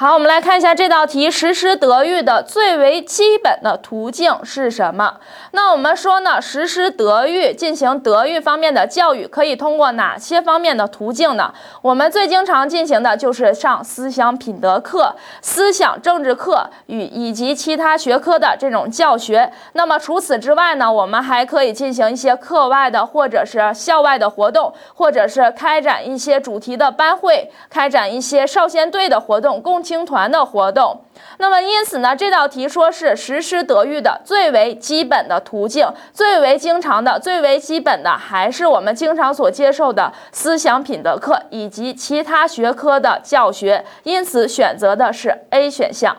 好，我们来看一下这道题，实施德育的最为基本的途径是什么？那我们说呢，实施德育，进行德育方面的教育，可以通过哪些方面的途径呢？我们最经常进行的就是上思想品德课、思想政治课与以及其他学科的这种教学。那么除此之外呢，我们还可以进行一些课外的或者是校外的活动，或者是开展一些主题的班会，开展一些少先队的活动，共。青团的活动，那么因此呢，这道题说是实施德育的最为基本的途径，最为经常的、最为基本的，还是我们经常所接受的思想品德课以及其他学科的教学，因此选择的是 A 选项。